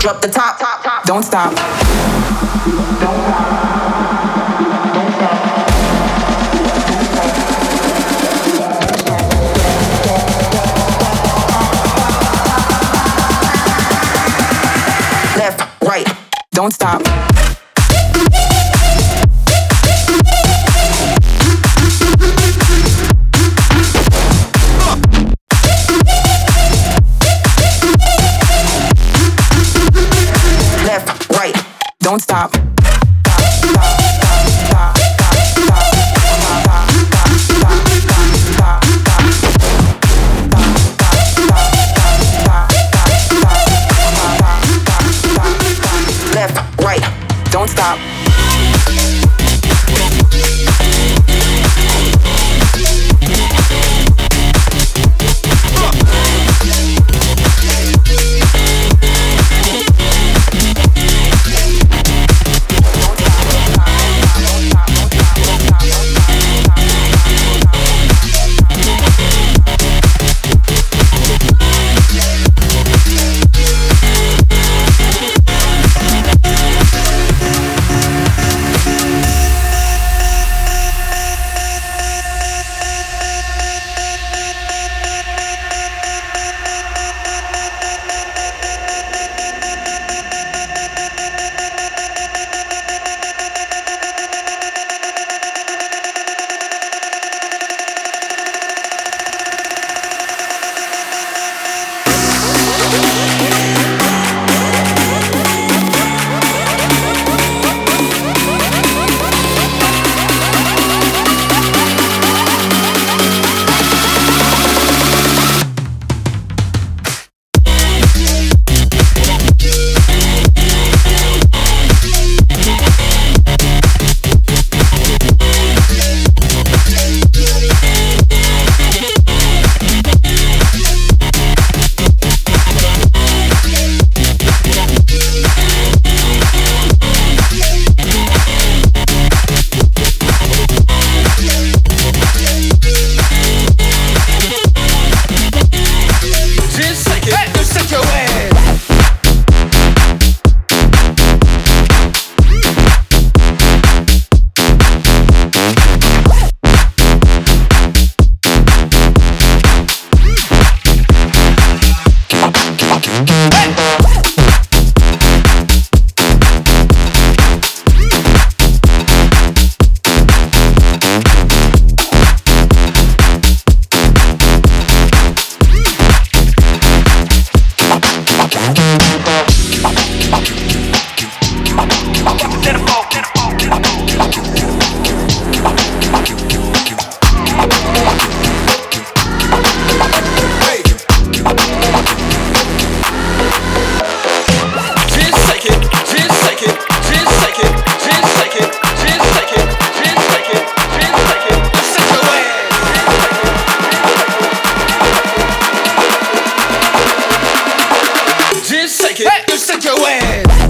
drop the top, top, top. Don't stop. Don't stop. don't stop. kick, you stick your ass.